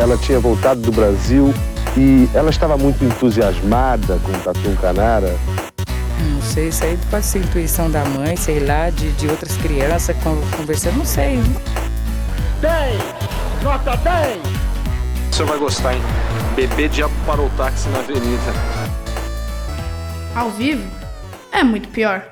ela tinha voltado do Brasil e ela estava muito entusiasmada com o Tatu Canara. Não sei, isso aí pode ser intuição da mãe, sei lá, de, de outras crianças conversando, não sei. 10! Nota 10! O senhor vai gostar, hein? Bebê diabo parou o táxi na avenida. Ao vivo? É muito pior.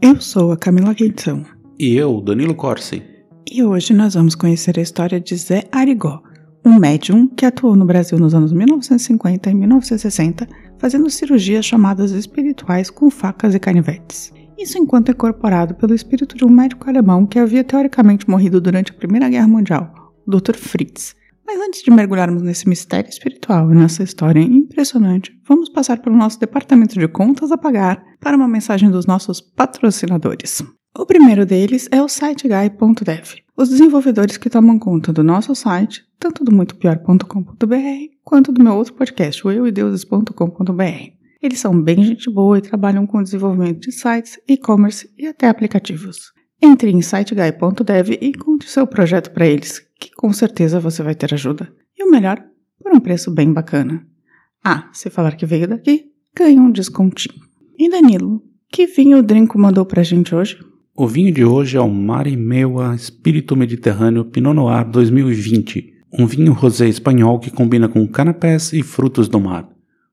Eu sou a Camila Quintão. E eu, Danilo Corsi. E hoje nós vamos conhecer a história de Zé Arigó, um médium que atuou no Brasil nos anos 1950 e 1960, fazendo cirurgias chamadas espirituais com facas e canivetes. Isso enquanto incorporado pelo espírito de um médico alemão que havia teoricamente morrido durante a Primeira Guerra Mundial, o Dr. Fritz. Mas antes de mergulharmos nesse mistério espiritual e nessa história impressionante, vamos passar pelo nosso departamento de contas a pagar para uma mensagem dos nossos patrocinadores. O primeiro deles é o siteguy.dev, os desenvolvedores que tomam conta do nosso site, tanto do muitopior.com.br quanto do meu outro podcast, o euideuses.com.br. Eles são bem gente boa e trabalham com desenvolvimento de sites, e-commerce e até aplicativos. Entre em siteguy.dev e conte seu projeto para eles, que com certeza você vai ter ajuda. E o melhor, por um preço bem bacana. Ah, se falar que veio daqui, ganha um descontinho. E Danilo, que vinho o Drinco mandou pra gente hoje? O vinho de hoje é o Mare Meua Espírito Mediterrâneo Pinot Noir 2020, um vinho rosé espanhol que combina com canapés e frutos do mar.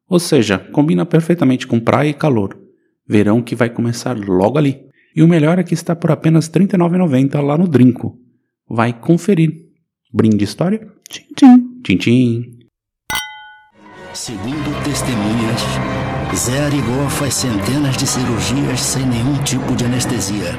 Ou seja, combina perfeitamente com praia e calor. Verão que vai começar logo ali. E o melhor é que está por apenas R$ 39,90 lá no Drinco. Vai conferir. Brinde história? Tchim, tchim. Tchim, tchim. Segundo testemunhas, Zé Arigó faz centenas de cirurgias sem nenhum tipo de anestesia.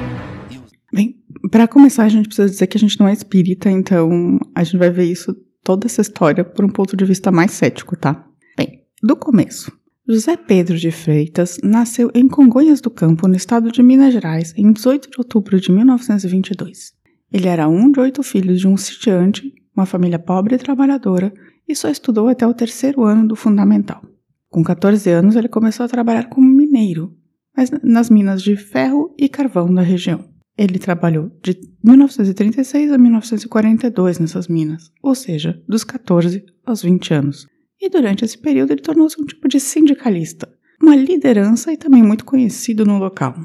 Bem, para começar, a gente precisa dizer que a gente não é espírita, então a gente vai ver isso, toda essa história, por um ponto de vista mais cético, tá? Bem, do começo. José Pedro de Freitas nasceu em Congonhas do Campo, no estado de Minas Gerais, em 18 de outubro de 1922. Ele era um de oito filhos de um sitiante, uma família pobre e trabalhadora, e só estudou até o terceiro ano do fundamental. Com 14 anos, ele começou a trabalhar como mineiro, mas nas minas de ferro e carvão da região. Ele trabalhou de 1936 a 1942 nessas minas, ou seja, dos 14 aos 20 anos. E durante esse período ele tornou-se um tipo de sindicalista, uma liderança e também muito conhecido no local.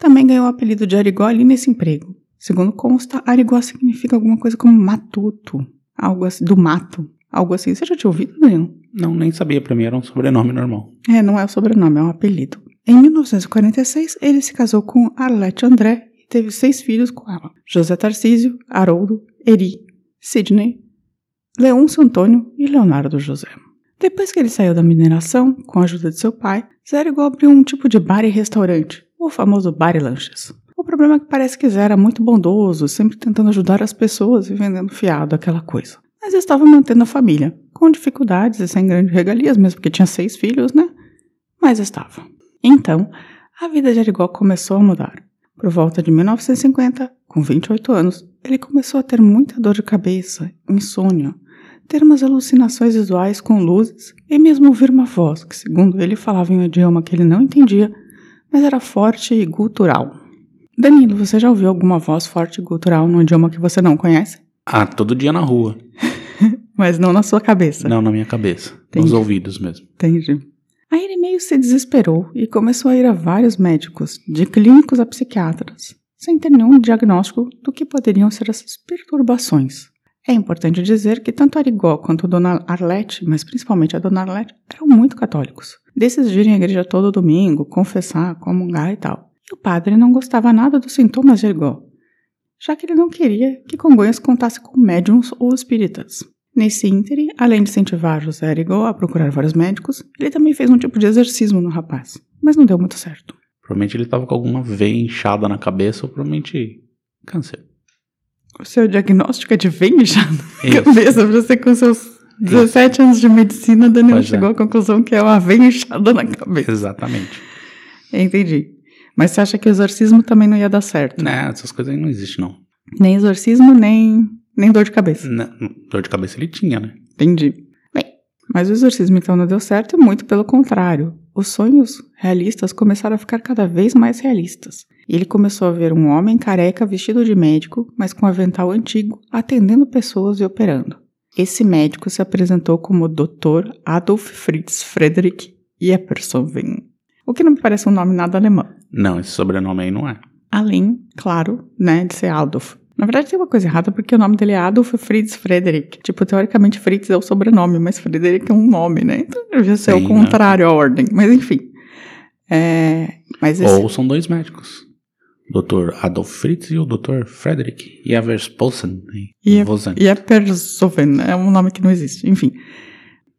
Também ganhou o apelido de Arigó ali nesse emprego. Segundo consta, Arigó significa alguma coisa como matuto, algo assim, do mato, algo assim. Você já tinha ouvido, Danilo? Não, nem sabia. Pra mim era um sobrenome normal. É, não é o sobrenome, é um apelido. Em 1946, ele se casou com Arlete André e teve seis filhos com ela: José Tarcísio, Haroldo, Eri, Sidney, Leôncio Antônio e Leonardo José. Depois que ele saiu da mineração, com a ajuda de seu pai, Zé Arigó abriu um tipo de bar e restaurante, o famoso bar e lanches. O problema é que parece que Zé era muito bondoso, sempre tentando ajudar as pessoas e vendendo fiado, aquela coisa. Mas estava mantendo a família, com dificuldades e sem grandes regalias, mesmo porque tinha seis filhos, né? Mas estava. Então, a vida de Arigó começou a mudar. Por volta de 1950, com 28 anos, ele começou a ter muita dor de cabeça, insônia, ter umas alucinações visuais com luzes e mesmo ouvir uma voz que, segundo ele, falava em um idioma que ele não entendia, mas era forte e gutural. Danilo, você já ouviu alguma voz forte e gutural num idioma que você não conhece? Ah, todo dia na rua. Mas não na sua cabeça. Não na minha cabeça. Entendi. Nos ouvidos mesmo. Entendi. Aí ele meio se desesperou e começou a ir a vários médicos, de clínicos a psiquiatras, sem ter nenhum diagnóstico do que poderiam ser essas perturbações. É importante dizer que tanto Arigó quanto Dona Arlete, mas principalmente a Dona Arlete, eram muito católicos. Desses de irem à igreja todo domingo, confessar, comungar e tal. E o padre não gostava nada dos sintomas de Arigó, já que ele não queria que Congonhas contasse com médiums ou espíritas. Nesse ínterim, além de incentivar José Arigó a procurar vários médicos, ele também fez um tipo de exorcismo no rapaz, mas não deu muito certo. Provavelmente ele tava com alguma veia inchada na cabeça ou provavelmente câncer. O seu diagnóstico é de veia inchada na Isso. cabeça, você com seus 17 anos de medicina, Danilo Pois é. chegou à conclusão que é uma veia inchada na cabeça. Exatamente. Entendi. Mas você acha que o exorcismo também não ia dar certo? Né, essas coisas aí não existem, não. Nem exorcismo, nem, nem dor de cabeça. Né, Dor de cabeça ele tinha, né? Entendi. Bem, mas o exorcismo então não deu certo e muito pelo contrário. Os sonhos realistas começaram a ficar cada vez mais realistas. E ele começou a ver um homem careca vestido de médico, mas com avental antigo, atendendo pessoas e operando. Esse médico se apresentou como Dr. Adolf Fritz Friedrich Jeppersoven, o que não me parece um nome nada alemão. Não, esse sobrenome aí não é. Além, claro, né, de ser Adolf. Na verdade, tem uma coisa errada, porque o nome dele é Adolf Fritz Frederick. Tipo, teoricamente, Fritz é o sobrenome, mas Frederick é um nome, né? Então, devia ser Sim, o contrário à ordem. Mas, enfim. É, mas esse, Ou são dois médicos. Dr. Adolf Fritz e o Dr. Frederick Javersposen. E é- Vosen. Jeppersoven é um nome que não existe. Enfim.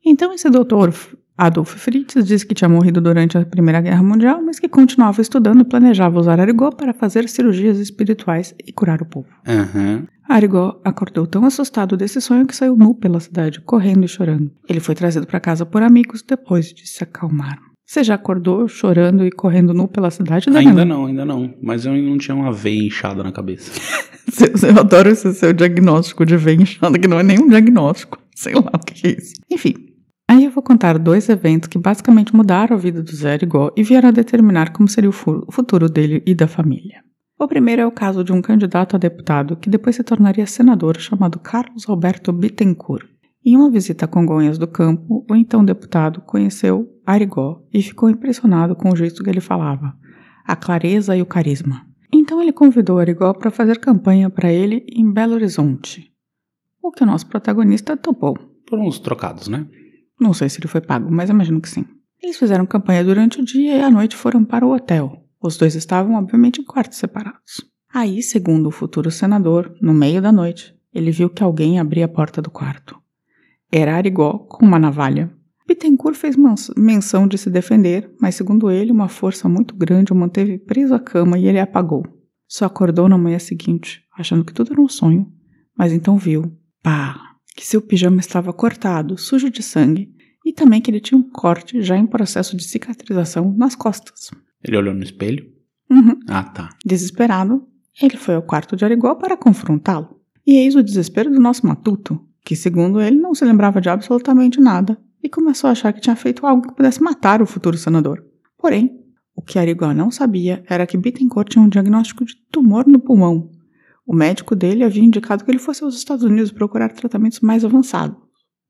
Então, esse doutor Adolf Fritz disse que tinha morrido durante a Primeira Guerra Mundial, mas que continuava estudando e planejava usar Arigó para fazer cirurgias espirituais e curar o povo. Aham. Arigó acordou tão assustado desse sonho que saiu nu pela cidade, correndo e chorando. Ele foi trazido para casa por amigos depois de se acalmar. Você já acordou chorando e correndo nu pela cidade, Danilo? Ainda não, ainda não. Mas eu ainda não tinha uma veia inchada na cabeça. Eu, eu adoro esse seu diagnóstico de veia inchada, que não é nenhum diagnóstico. Sei lá o que é isso. Enfim. Eu vou contar dois eventos que basicamente mudaram a vida do Zé Arigó e vieram a determinar como seria o futuro dele e da família. O primeiro é o caso de um candidato a deputado que depois se tornaria senador chamado Carlos Alberto Bittencourt. Em uma visita a Congonhas do Campo, o então deputado conheceu Arigó e ficou impressionado com o jeito que ele falava, a clareza e o carisma. Então ele convidou Arigó para fazer campanha para ele em Belo Horizonte. O que o nosso protagonista topou. Por uns trocados, né? Não sei se ele foi pago, mas imagino que sim. Eles fizeram campanha durante o dia e à noite foram para o hotel. Os dois estavam, obviamente, em quartos separados. Aí, segundo o futuro senador, no meio da noite, ele viu que alguém abria a porta do quarto. Era Arigó com uma navalha. Bittencourt fez menção de se defender, mas segundo ele, uma força muito grande o manteve preso à cama e ele apagou. Só acordou na manhã seguinte, achando que tudo era um sonho, mas então viu, pá, que seu pijama estava cortado, sujo de sangue, e também que ele tinha um corte já em processo de cicatrização nas costas. Ele olhou no espelho. Uhum. Ah, tá. Desesperado, ele foi ao quarto de Arigó para confrontá-lo. E eis o desespero do nosso matuto, que segundo ele não se lembrava de absolutamente nada e começou a achar que tinha feito algo que pudesse matar o futuro senador. Porém, o que Arigó não sabia era que Bittencourt tinha um diagnóstico de tumor no pulmão. O médico dele havia indicado que ele fosse aos Estados Unidos procurar tratamentos mais avançados,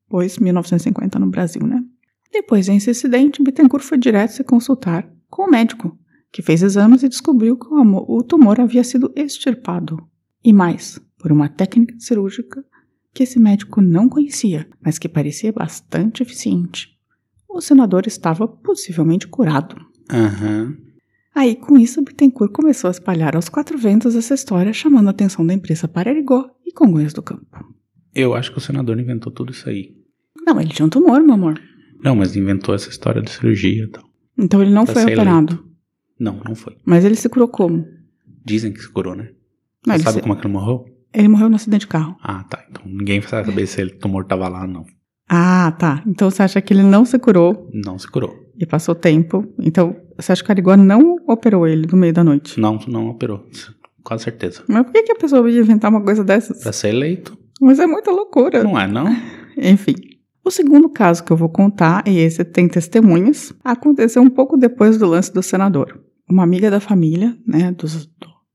pois 1950 no Brasil, né? Depois desse incidente, Bittencourt foi direto se consultar com o médico, que fez exames e descobriu que o tumor havia sido extirpado. E mais, por uma técnica cirúrgica que esse médico não conhecia, mas que parecia bastante eficiente. O senador estava possivelmente curado. Aham. Aí, com isso, Bittencourt começou a espalhar aos quatro ventos essa história, chamando a atenção da imprensa para Arigó e Congonhas do Campo. Eu acho que o senador inventou tudo isso aí. Não, ele tinha um tumor, meu amor. Não, mas inventou essa história de cirurgia e tal. Então ele não Pra foi operado. Não, não foi. Mas ele se curou como? Dizem que se curou, né? Ele, Sabe se- como é que ele morreu? ele morreu no acidente de carro. Ah, tá. Então ninguém vai saber se o tumor tava lá, não. Ah, tá. Então você acha que ele não se curou Não se curou. e passou tempo. Então você acha que a Arigó não operou ele no meio da noite? Não, não operou. Quase certeza. Mas por que, que a pessoa ia inventar uma coisa dessas? Pra ser eleito. Mas é muita loucura. Não é, não? Enfim. O segundo caso que eu vou contar, e esse tem testemunhas, aconteceu um pouco depois do lance do senador. Uma amiga da família, né, do,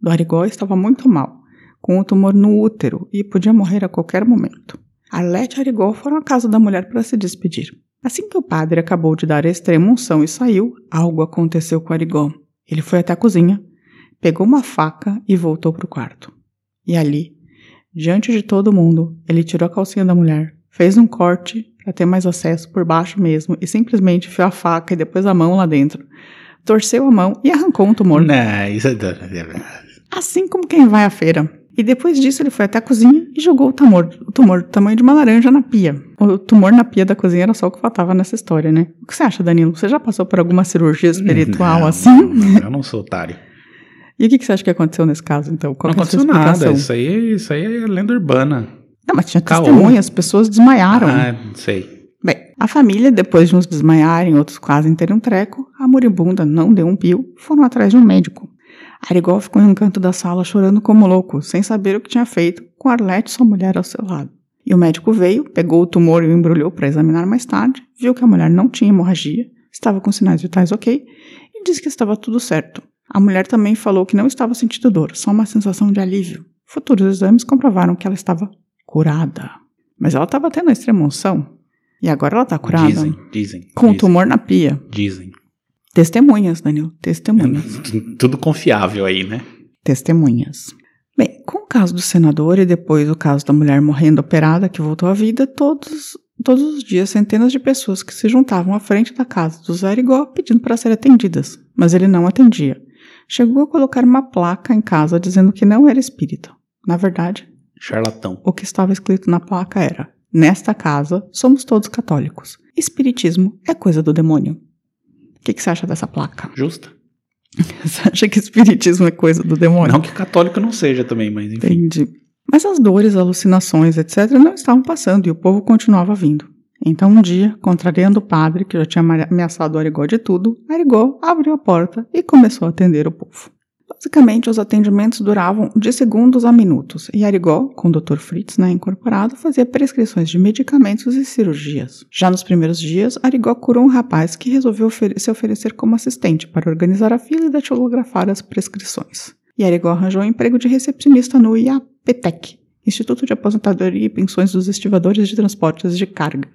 do Arigó, estava muito mal, com um tumor no útero e podia morrer a qualquer momento. Arlete e Arigó foram à casa da mulher para se despedir. Assim que o padre acabou de dar a extrema unção e saiu, algo aconteceu com Arigó. Ele foi até a cozinha, pegou uma faca e voltou para o quarto. E ali, diante de todo mundo, ele tirou a calcinha da mulher, fez um corte para ter mais acesso por baixo mesmo e simplesmente enfiou a faca e depois a mão lá dentro. Torceu a mão e arrancou um tumor. Não, isso é. Assim como quem vai à feira. E depois disso ele foi até a cozinha e jogou o tumor, o tumor do tamanho de uma laranja na pia. O tumor na pia da cozinha era só o que faltava nessa história, né? O que você acha, Danilo? Você já passou por alguma cirurgia espiritual Não, assim? não, eu não sou otário. E o que que você acha que aconteceu nesse caso, então? Qual não é aconteceu nada. Isso aí, isso aí é lenda urbana. Não, mas tinha Caô. testemunhas, as pessoas desmaiaram. Ah, sei. Bem, a família, depois de uns desmaiarem, outros quase terem um treco, a moribunda não deu um pio, foram atrás de um médico. Arigó ficou em um canto da sala chorando como louco, sem saber o que tinha feito, com Arlete, sua mulher, ao seu lado. E o médico veio, pegou o tumor e o embrulhou para examinar mais tarde, viu que a mulher não tinha hemorragia, estava com sinais vitais ok, e disse que estava tudo certo. A mulher também falou que não estava sentindo dor, só uma sensação de alívio. Futuros exames comprovaram que ela estava curada. Mas ela estava tendo a extrema unção. E agora ela tá curada. Dizem, dizem. Com dizem, tumor na pia. Dizem. Testemunhas, Danilo. Testemunhas. Tudo confiável aí, né? Testemunhas. Bem, com o caso do senador e depois o caso da mulher morrendo operada que voltou à vida, todos, todos os dias centenas de pessoas que se juntavam à frente da casa do Zé Arigó pedindo para serem atendidas, mas ele não atendia. Chegou a colocar uma placa em casa dizendo que não era espírita. Na verdade, Charlatão. o que estava escrito na placa era: Nesta casa somos todos católicos. Espiritismo é coisa do demônio. O que, que você acha dessa placa? Justa. Você acha que espiritismo é coisa do demônio? Não que católico não seja também, mas enfim. Entendi. Mas as dores, alucinações, etc., não estavam passando e o povo continuava vindo. Então, um dia, contrariando o padre, que já tinha ameaçado o Arigó de tudo, Arigó abriu a porta e começou a atender o povo. Basicamente, os atendimentos duravam de segundos a minutos, e Arigó, com o Dr. Fritz né, incorporado, fazia prescrições de medicamentos e cirurgias. Já nos primeiros dias, Arigó curou um rapaz que resolveu se oferecer como assistente para organizar a fila e datilografar as prescrições. E Arigó arranjou um emprego de recepcionista no IAPTEC, Instituto de Aposentadoria e Pensões dos Estivadores de Transportes de Carga.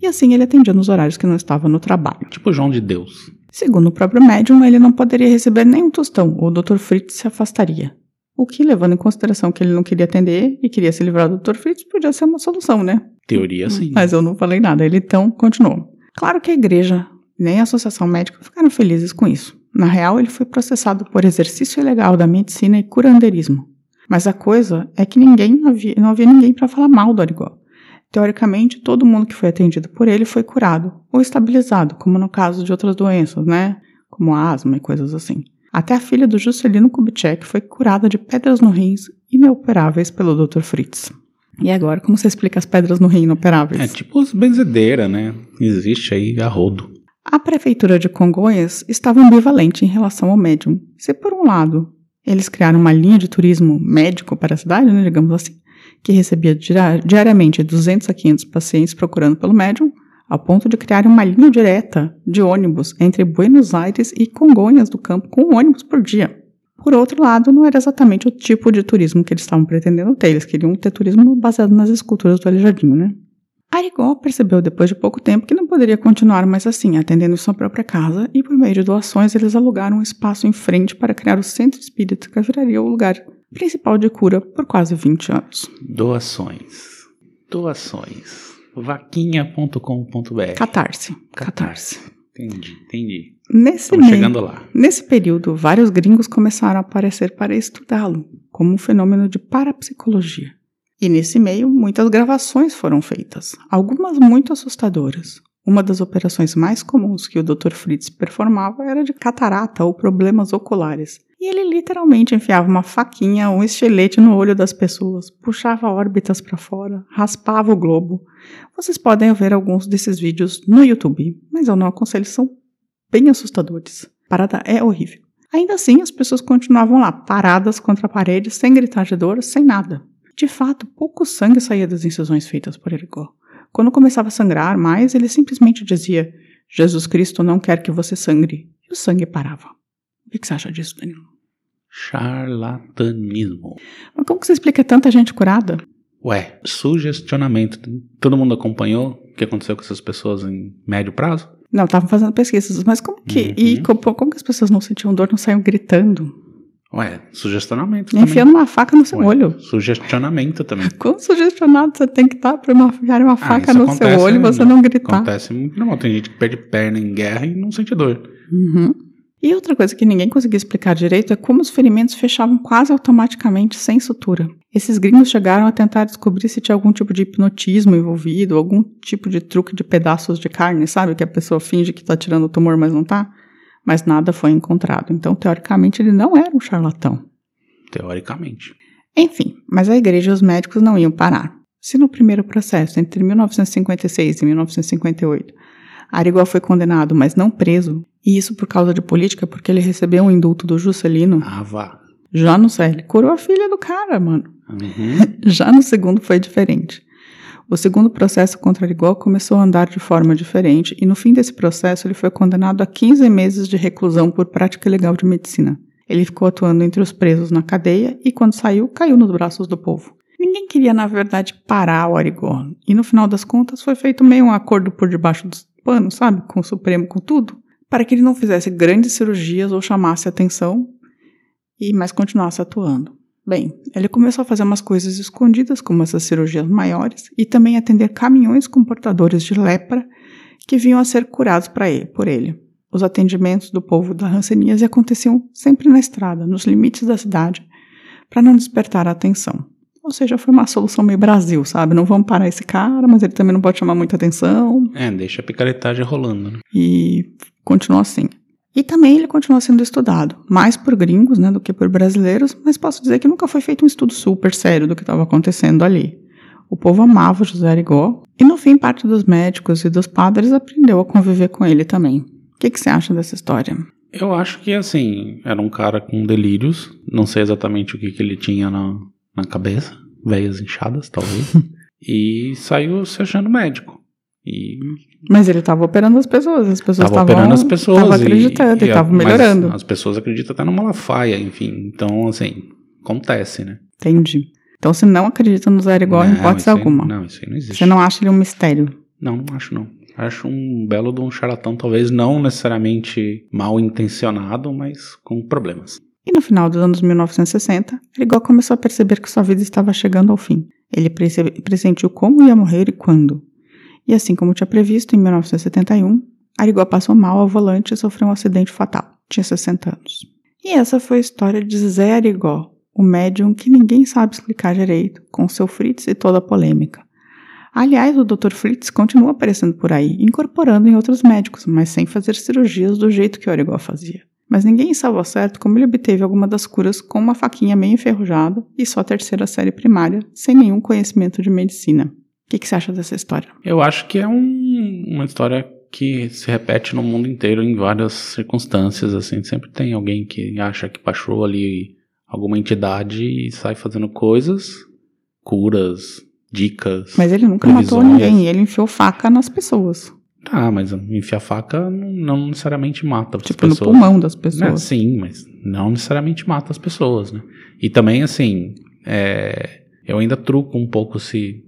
E assim ele atendia nos horários que não estava no trabalho. Tipo João de Deus. Segundo o próprio médium, ele não poderia receber nenhum tostão, ou o Dr. Fritz se afastaria. O que, levando em consideração que ele não queria atender e queria se livrar do Dr. Fritz, podia ser uma solução, né? Teoria sim. Mas eu não falei nada, ele então continuou. Claro que a igreja nem a associação médica ficaram felizes com isso. Na real, ele foi processado por exercício ilegal da medicina e curandeirismo. Mas a coisa é que ninguém havia, não havia ninguém para falar mal do Arigó. Teoricamente, todo mundo que foi atendido por ele foi curado ou estabilizado, como no caso de outras doenças, né? Como asma e coisas assim. Até a filha do Juscelino Kubitschek foi curada de pedras no rins inoperáveis pelo Dr. Fritz. E agora, como você explica as pedras no rim inoperáveis? É tipo os benzedeira, né? Existe aí a rodo. A prefeitura de Congonhas estava ambivalente em relação ao médium. Se por um lado eles criaram uma linha de turismo médico para a cidade, né, digamos assim, que recebia diariamente 200 a 500 pacientes procurando pelo médium, ao ponto de criar uma linha direta de ônibus entre Buenos Aires e Congonhas do Campo com um ônibus por dia. Por outro lado, não era exatamente o tipo de turismo que eles estavam pretendendo ter, eles queriam ter turismo baseado nas esculturas do Aleijadinho, né? Arigó percebeu depois de pouco tempo que não poderia continuar mais assim, atendendo sua própria casa, e por meio de doações eles alugaram um espaço em frente para criar o centro espírita que viraria o lugar principal de cura por quase 20 anos. Doações. Doações. Vaquinha.com.br. Catarse. Catarse. Entendi, entendi. Nesse, Estamos meio, chegando lá. nesse período, vários gringos começaram a aparecer para estudá-lo, como um fenômeno de parapsicologia. E nesse meio, muitas gravações foram feitas, algumas muito assustadoras. Uma das operações mais comuns que o Dr. Fritz performava era de catarata ou problemas oculares. E ele literalmente enfiava uma faquinha um estilete no olho das pessoas, puxava órbitas para fora, raspava o globo. Vocês podem ver alguns desses vídeos no YouTube, mas eu não aconselho, são bem assustadores. A parada é horrível. Ainda assim, as pessoas continuavam lá, paradas contra a parede, sem gritar de dor, sem nada. De fato, pouco sangue saía das incisões feitas por Erigó. Quando começava a sangrar mais, ele simplesmente dizia: Jesus Cristo não quer que você sangre. E o sangue parava. O que você acha disso, Danilo? Charlatanismo. Mas como que você explica tanta gente curada? Ué, sugestionamento. Todo mundo acompanhou o que aconteceu com essas pessoas em médio prazo? Não, estavam fazendo pesquisas, mas como que. Uhum. E como, como que as pessoas não sentiam dor, não saíam gritando? Ué, sugestionamento Enfiando também. uma faca no seu Ué, olho. Sugestionamento também. Quão sugestionado você tem que estar para enfiar uma Ah, faca isso no seu olho e você não gritar? Acontece muito normal. Tem gente que perde perna em guerra e não sente dor. Uhum. E outra coisa que ninguém conseguia explicar direito é como os ferimentos fechavam quase automaticamente sem sutura. Esses gringos chegaram a tentar descobrir se tinha algum tipo de hipnotismo envolvido, algum tipo de truque de pedaços de carne, sabe? Que a pessoa finge que está tirando o tumor, mas não está. Mas nada foi encontrado. Então, teoricamente, ele não era um charlatão. Teoricamente. Enfim, mas a igreja e os médicos não iam parar. Se no primeiro processo, entre 1956 e 1958, Arigó foi condenado, mas não preso, e isso por causa de política, porque ele recebeu um indulto do Juscelino, Ah, vá. já no céu, ele curou a filha do cara, mano. Uhum. Já no segundo foi diferente. O segundo processo contra Arigó começou a andar de forma diferente, e no fim desse processo ele foi condenado a 15 meses de reclusão por prática ilegal de medicina. Ele ficou atuando entre os presos na cadeia e, quando saiu, caiu nos braços do povo. Ninguém queria, na verdade, parar o Arigó. E no final das contas foi feito meio um acordo por debaixo dos panos, sabe? Com o Supremo, com tudo. Para que ele não fizesse grandes cirurgias ou chamasse atenção, e mas continuasse atuando. Bem, ele começou a fazer umas coisas escondidas, como essas cirurgias maiores, e também atender caminhões com portadores de lepra que vinham a ser curados ele, por ele. Os atendimentos do povo da Hanseníase aconteciam sempre na estrada, nos limites da cidade, para não despertar a atenção. Ou seja, foi uma solução meio Brasil, sabe? Não vamos parar esse cara, mas ele também não pode chamar muita atenção. É, deixa a picaretagem rolando, né? E continuou assim. E também ele continua sendo estudado, mais por gringos né, do que por brasileiros, mas posso dizer que nunca foi feito um estudo super sério do que estava acontecendo ali. O povo amava José Arigó, e no fim parte dos médicos e dos padres aprendeu a conviver com ele também. O que, que você acha dessa história? Eu acho que, assim, era um cara com delírios, não sei exatamente o que, que ele tinha na, na cabeça, veias inchadas, talvez, e saiu se achando médico. E mas ele estava operando as pessoas, as pessoas estavam operando as pessoas, tava acreditando, e, estava melhorando. As pessoas acreditam até no Malafaia, enfim. Então, assim, acontece, né? Entendi. Então você não acredita no igual em hipótese alguma? não, isso aí não existe. Você não acha ele um mistério? Não, não acho não. Acho um belo de um charlatão, talvez não necessariamente mal intencionado, mas com problemas. E no final dos anos 1960, Arigó começou a perceber que sua vida estava chegando ao fim. Ele pressentiu como ia morrer e quando. E assim como tinha previsto, em 1971, Arigó passou mal ao volante e sofreu um acidente fatal. Tinha 60 anos. E essa foi a história de Zé Arigó, o médium que ninguém sabe explicar direito, com seu Fritz e toda a polêmica. Aliás, o Dr. Fritz continua aparecendo por aí, incorporando em outros médicos, mas sem fazer cirurgias do jeito que Arigó fazia. Mas ninguém sabe ao certo como ele obteve alguma das curas com uma faquinha meio enferrujada e só terceira série primária, sem nenhum conhecimento de medicina. O que, que, você acha dessa história? Eu acho que é um, uma história que se repete no mundo inteiro em várias circunstâncias, assim, sempre tem alguém que acha que baixou ali alguma entidade e sai fazendo coisas, curas, dicas. Mas ele nunca matou ninguém, ele enfiou faca nas pessoas. Tá, mas enfiar faca não, não necessariamente mata as tipo pessoas. Tipo no pulmão das pessoas. É, sim, mas não necessariamente mata as pessoas, né? E também, assim, é, eu ainda truco um pouco se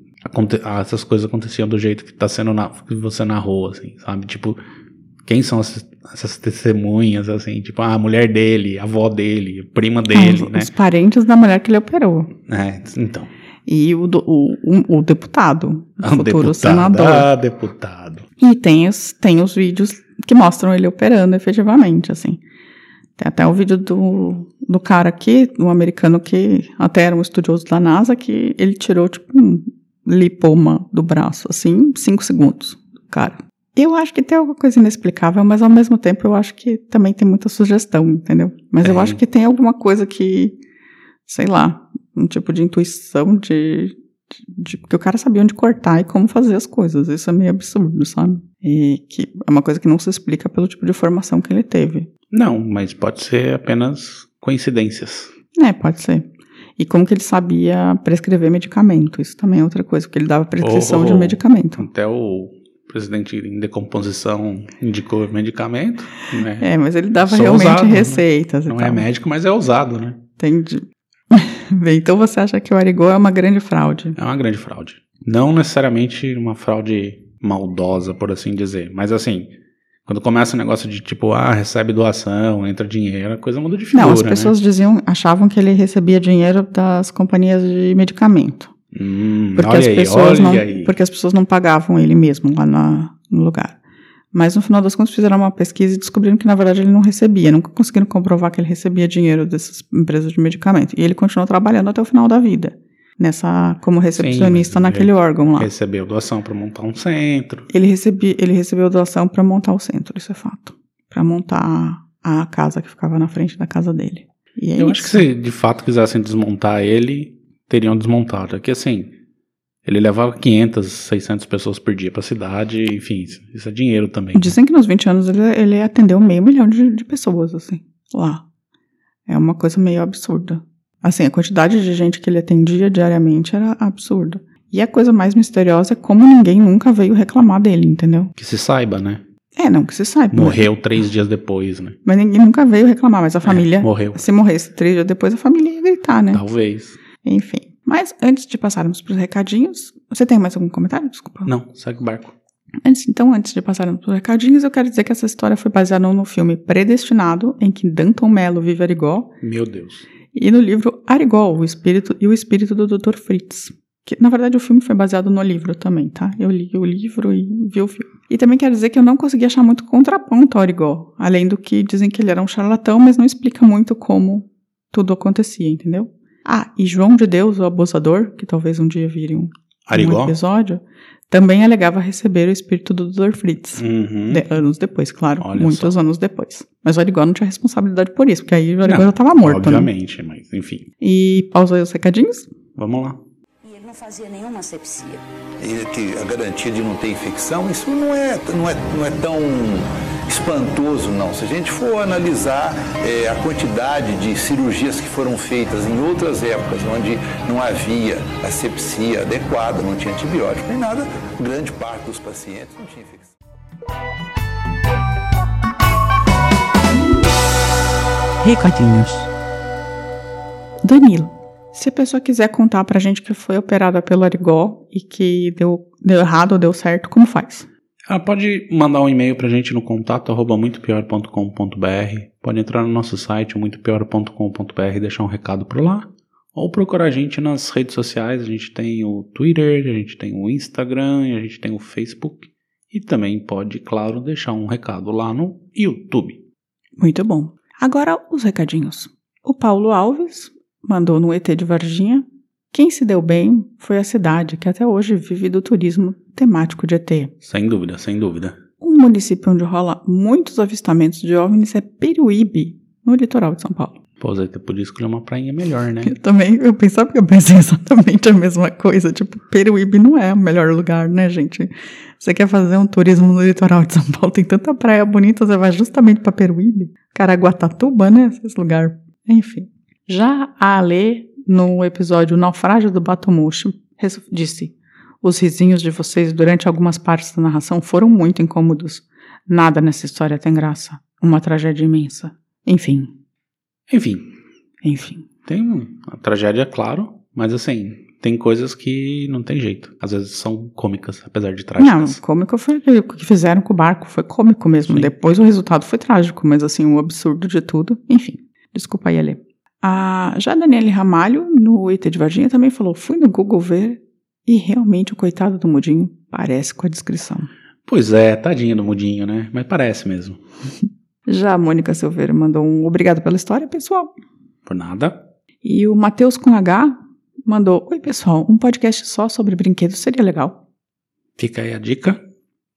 ah, essas coisas aconteciam do jeito que tá sendo na, que você narrou, assim, sabe? Tipo, quem são essas, essas testemunhas, assim, tipo, ah, a mulher dele, a avó dele, a prima dele, os, né? Os parentes da mulher que ele operou. É, então. E o, o, o, o deputado, o Ah, futuro deputado, senador. Ah, deputado. E tem os, tem os vídeos que mostram ele operando efetivamente, assim. Tem até o vídeo do, do cara aqui, um americano que até era um estudioso da NASA, que ele tirou, tipo, um lipoma do braço, assim, cinco segundos, cara. Eu acho que tem alguma coisa inexplicável, mas ao mesmo tempo eu acho que também tem muita sugestão, entendeu? Mas eu Tem. acho que tem alguma coisa que, sei lá, um tipo de intuição de, de, de- Porque o cara sabia onde cortar e como fazer as coisas. Isso é meio absurdo, sabe? E que é uma coisa que não se explica pelo tipo de formação que ele teve. Não, mas pode ser apenas coincidências. É, pode ser. E como que ele sabia prescrever medicamento? Isso também é outra coisa, porque ele dava prescrição de Oh. medicamento. Até o presidente em decomposição indicou medicamento, né? É, mas ele dava Só realmente usado, né? receitas. e Não é médico, mas é usado, né? Entendi. Bem, então você acha que o Arigô é uma grande fraude? É uma grande fraude. Não necessariamente uma fraude maldosa, por assim dizer. Mas assim, quando começa o negócio de tipo, ah, recebe doação, entra dinheiro, a coisa muda de figura, Não, as pessoas diziam, achavam que ele recebia dinheiro das companhias de medicamento. né? Hum, Porque as aí, pessoas não, aí. porque as pessoas não pagavam ele mesmo lá na- no lugar. Mas no final das contas fizeram uma pesquisa e descobriram que na verdade ele não recebia, nunca conseguiram comprovar que ele recebia dinheiro dessas empresas de medicamento. E ele continuou trabalhando até o final da vida, nessa como recepcionista mas naquele ele órgão lá. Recebeu doação para montar um centro. Ele, recebia, ele recebeu doação para montar o centro, isso é fato. Para montar a casa que ficava na frente da casa dele. E é Eu isso. acho que se de fato quisessem desmontar ele, teriam desmontado. É que assim, ele levava 500, 600 pessoas por dia pra cidade, enfim, isso, é dinheiro também. Dizem que nos 20 anos ele, ele atendeu meio milhão de, de pessoas, assim, lá. É uma coisa meio absurda. Assim, a quantidade de gente que ele atendia diariamente era absurda. E a coisa mais misteriosa é como ninguém nunca veio reclamar dele, entendeu? Que se saiba, né? É, não, que se saiba. Morreu três dias depois, né? Mas ninguém nunca veio reclamar, mas a família. morreu. Se morresse três dias depois, a família ia gritar, né? Talvez. Enfim. Mas antes de passarmos para os recadinhos, você tem mais algum comentário? Desculpa. Não, segue o barco. Antes, então, antes de passarmos para os recadinhos, eu quero dizer que essa história foi baseada no filme Predestinado, em que Danton Mello vive Arigó, Meu Deus. E no livro Arigó, o espírito e o espírito do Dr. Fritz. Que, na verdade, o filme foi baseado no livro também, tá? Eu li o livro e vi o filme. E também quero dizer que eu não consegui achar muito contraponto ao Arigó, além do que dizem que ele era um charlatão, mas não explica muito como tudo acontecia, entendeu? Ah, e João de Deus, o abusador, que talvez um dia vire um, um episódio, também alegava receber o espírito do Dr. Fritz. Uhum. De- anos depois, claro. Olha muitos só. anos depois. Mas o Arigó não tinha responsabilidade por isso, porque aí o Arigó já estava morto, né? Obviamente, mas enfim. E pausa aí os recadinhos. Vamos lá. Não fazia nenhuma asepsia. E que a garantia de não ter infecção, isso não é, não é, não é tão espantoso, não. Se a gente for analisar eh, a quantidade de cirurgias que foram feitas em outras épocas, onde não havia asepsia adequada, não tinha antibiótico nem nada, grande parte dos pacientes não tinha infecção. Recadinhos. Danilo, se a pessoa quiser contar pra gente que foi operada pelo Arigó e que deu, deu errado ou deu certo, como faz? Ah, pode mandar um e-mail pra gente no contato arroba muitopior.com.br. Pode entrar no nosso site muitopior.com.br e deixar um recado por lá. Ou procurar a gente nas redes sociais. A gente tem o Twitter, a gente tem o Instagram, a gente tem o Facebook. E também pode, claro, deixar um recado lá no YouTube. Muito bom. Agora os recadinhos. O Paulo Alves mandou no ET de Varginha. Quem se deu bem foi a cidade, que até hoje vive do turismo temático de ET. Sem dúvida, sem dúvida. Um município onde rola muitos avistamentos de OVNIs é Peruíbe, no litoral de São Paulo. Pô, Zé, podia escolher uma prainha melhor, né? Eu também, eu pensava que eu pensei exatamente a mesma coisa. Tipo, Peruíbe não é o melhor lugar, né, gente? Você quer fazer um turismo no litoral de São Paulo, tem tanta praia bonita, você vai justamente para Peruíbe. Caraguatatuba, né? Esse lugar. Enfim. Já a Ale, no episódio Naufrágio do Batomuxo, res- disse: Os risinhos de vocês durante algumas partes da narração foram muito incômodos. Nada nessa história tem graça. Uma tragédia imensa. Enfim, Enfim, enfim. tem uma tragédia, claro, mas assim, tem coisas que não tem jeito. Às vezes são cômicas, apesar de Não, trágicas. cômico foi o que fizeram com o barco, foi cômico mesmo. Sim. Depois o resultado foi trágico, mas assim, o absurdo de tudo, enfim. Desculpa aí, Ale. A, já a Daniele Ramalho, no IT de Varginha, também falou: fui no Google ver e realmente o coitado do Mudinho parece com a descrição. Pois é, tadinho do mudinho, né? Mas parece mesmo. Já a Mônica Silveira mandou um obrigado pela história, pessoal. Por nada. E o Matheus com H mandou: Oi, pessoal, um podcast só sobre brinquedos seria legal. Fica aí a dica.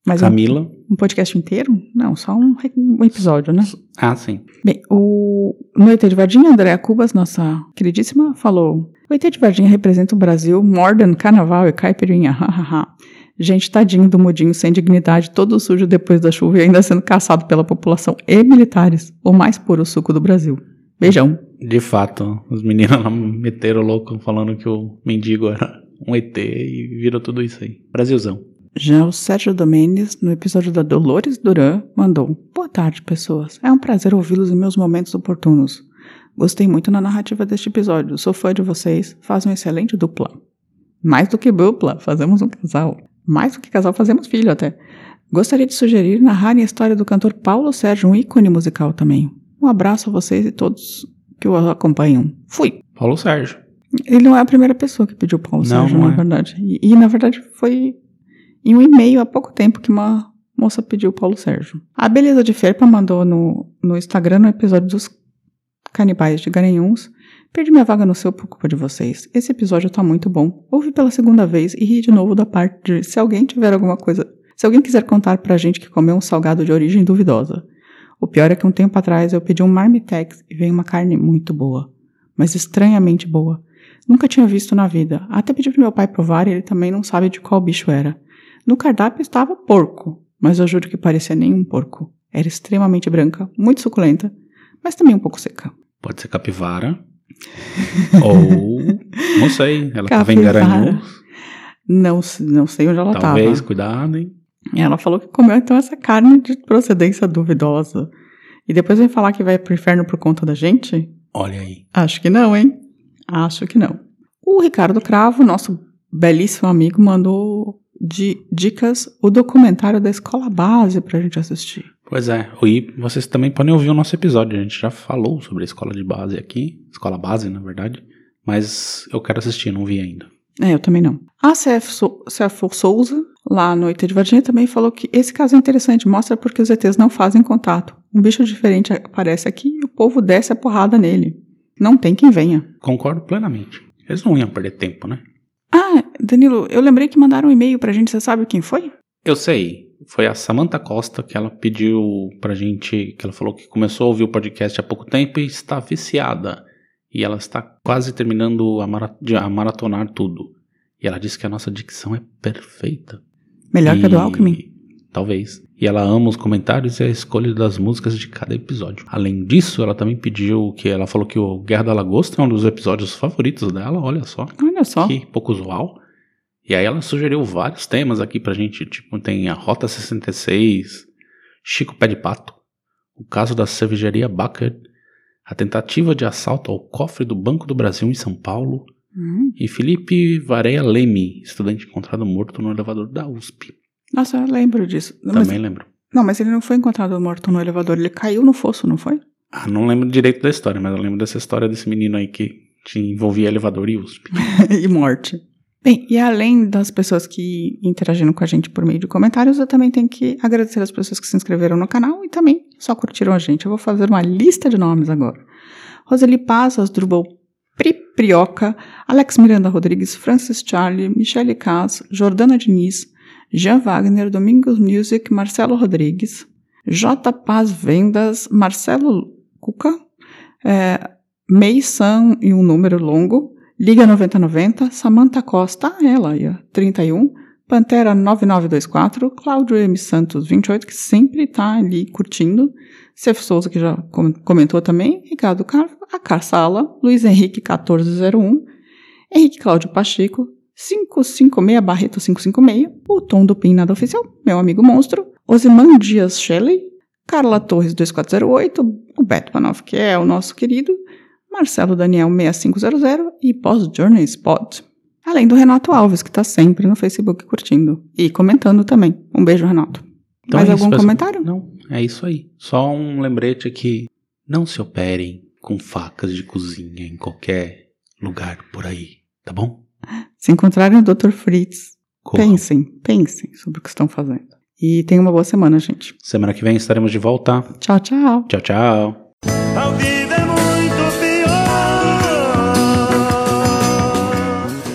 Mas um- Camila. Um, podcast inteiro? Não, só um, um episódio, né? Ah, sim. Bem, o no ET de Varginha, Andréa Cubas, nossa queridíssima, falou: O ET de Varginha representa o Brasil, Morden, Carnaval e Caipirinha, hahaha. Gente, tadinho do mudinho, sem dignidade, todo sujo depois da chuva e ainda sendo caçado pela população e militares. O mais puro suco do Brasil. Beijão. De fato, os meninos lá meteram louco falando que o mendigo era um ET e virou tudo isso aí. Brasilzão. Já o Sérgio Domendes, no episódio da Dolores Duran, mandou: Boa tarde, pessoas. É um prazer ouvi-los em meus momentos oportunos. Gostei muito na narrativa deste episódio. Sou fã de vocês. Faz um excelente dupla. Mais do que dupla, fazemos um casal. Mais do que casal, fazemos filho até. Gostaria de sugerir narrarem a história do cantor Paulo Sérgio, um ícone musical também. Um abraço a vocês e todos que o acompanham. Fui! Paulo Sérgio. Ele não é a primeira pessoa que pediu Paulo Não, Sérgio, não na é. verdade. E, e, na verdade, foi em um e-mail há pouco tempo que uma moça pediu Paulo Sérgio. A Beleza de Ferpa mandou no, no Instagram, no episódio dos Canibais de Garanhuns. Perdi minha vaga no seu por culpa de vocês. Esse episódio tá muito bom. Ouvi pela segunda vez e ri de novo da parte de se alguém tiver alguma coisa. Se alguém quiser contar pra gente que comeu um salgado de origem duvidosa. O pior é que um tempo atrás eu pedi um marmitex e veio uma carne muito boa. Mas estranhamente boa. Nunca tinha visto na vida. Até pedi pro meu pai provar e ele também não sabe de qual bicho era. No cardápio estava porco, mas eu juro que parecia nenhum porco. Era extremamente branca, muito suculenta, mas também um pouco seca. Pode ser capivara. Ou. Não sei. Ela tava em. Garanhuns. Não, não sei onde ela estava. Talvez, cuidado, hein? Ela falou que comeu então essa carne de procedência duvidosa. E depois vem falar que vai pro inferno por conta da gente? Olha aí. Acho que não, hein? Acho que não. O Ricardo Cravo, nosso belíssimo amigo, mandou de dicas o documentário da Escola Base pra gente assistir. Pois é, e vocês também podem ouvir o nosso episódio. A gente já falou sobre a escola de base aqui, escola base, na verdade, mas eu quero assistir, não vi ainda. É, eu também não. A CF, Sou CF Souza, lá no IT de Varginha, também falou que esse caso é interessante, mostra porque os ETs não fazem contato. Um bicho diferente aparece aqui e o povo desce a porrada nele. Não tem quem venha. Concordo plenamente. Eles não iam perder tempo, né? Danilo, eu lembrei que mandaram um e-mail pra gente, você sabe quem foi? Eu sei. Foi a Samantha Costa que ela pediu pra gente, que ela falou que começou a ouvir o podcast há pouco tempo e está viciada. E ela está quase terminando a, mara a maratonar tudo. E ela disse que a nossa dicção é perfeita. Melhor e... que a do Alckmin? Talvez. E ela ama os comentários e a escolha das músicas de cada episódio. Além disso, ela também pediu que ela falou que o Guerra da Lagosta é um dos episódios favoritos dela, olha só. Olha só. Que pouco usual. E aí ela sugeriu vários temas aqui pra gente, tipo, tem a Rota 66, Chico Pé de Pato, o caso da cervejaria Baker, a tentativa de assalto ao cofre do Banco do Brasil em São Paulo, hum. e Felipe Vareia Leme, estudante encontrado morto no elevador da USP. Nossa, eu lembro disso. Também mas, lembro. Não, mas ele não foi encontrado morto no elevador, ele caiu no fosso, não foi? Ah, não lembro direito da história, mas eu lembro dessa história desse menino aí que envolvia elevador e USP. e morte. Bem, e além das pessoas que interagiram com a gente por meio de comentários, eu também tenho que agradecer as pessoas que se inscreveram no canal e também só curtiram a gente. Eu vou fazer uma lista de nomes agora. Roseli Paz, Asdrubal Priprioca, Alex Miranda Rodrigues, Francis Charlie, Michele Cas, Jordana Diniz, Jean Wagner, Domingos Music, Marcelo Rodrigues, J. Paz Vendas, Marcelo Cuca, é, e um número longo, Liga 9090, Samantha Costa, ela aí, 31, Pantera 9924, Cláudio M. Santos 28, que sempre está ali curtindo, Cef Souza, que já comentou também, Ricardo Carlos, a Carsala, Luiz Henrique 1401, Henrique Cláudio Pacheco, 556 Barreto 556, o Tom do Pin Nada Oficial, meu amigo monstro, Osiman Dias Shelley, Carla Torres 2408, o Beto Panoff, que é o nosso querido, Marcelo Daniel 6500 e Pós Journey Spot. Além do Renato Alves, que está sempre no Facebook curtindo e comentando também. Um beijo, Renato. Então Mais é algum isso, comentário? Não, é isso aí. Só um lembrete aqui. Não se operem com facas de cozinha em qualquer lugar por aí, tá bom? Se encontrarem o Dr. Fritz, Corram. pensem, pensem sobre o que estão fazendo. E tenham uma boa semana, gente. Semana que vem estaremos de volta. Tchau, tchau. Tchau, tchau.